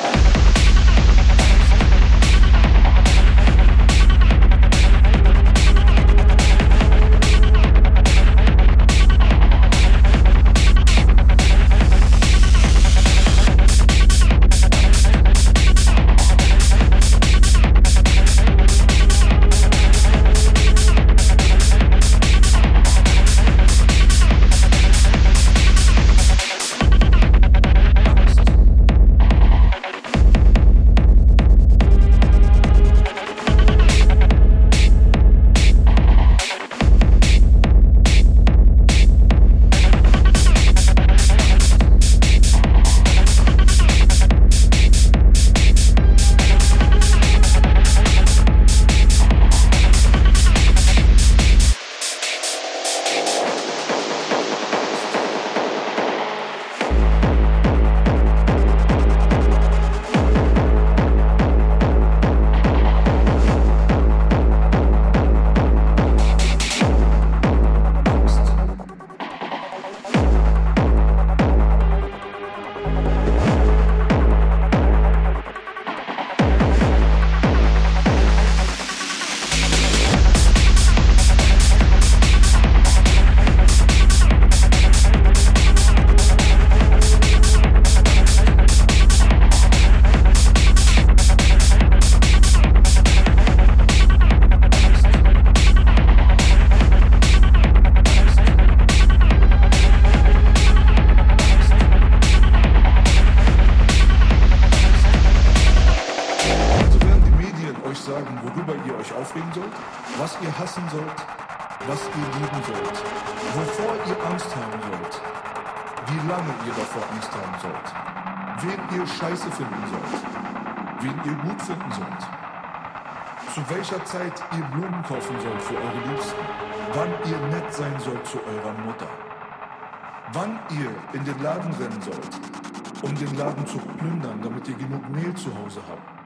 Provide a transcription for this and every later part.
Bye. Laden rennen sollt, um den Laden zu plündern, damit ihr genug Mehl zu Hause habt.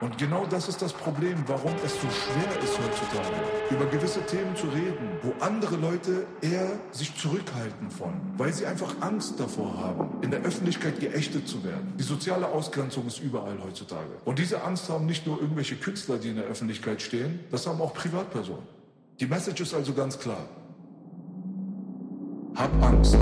Und genau das ist das Problem, warum es so schwer ist heutzutage, über gewisse Themen zu reden, wo andere Leute eher sich zurückhalten von, weil sie einfach Angst davor haben, in der Öffentlichkeit geächtet zu werden. Die soziale Ausgrenzung ist überall heutzutage. Und diese Angst haben nicht nur irgendwelche Künstler, die in der Öffentlichkeit stehen, das haben auch Privatpersonen. Die Message ist also ganz klar. Hab Angst.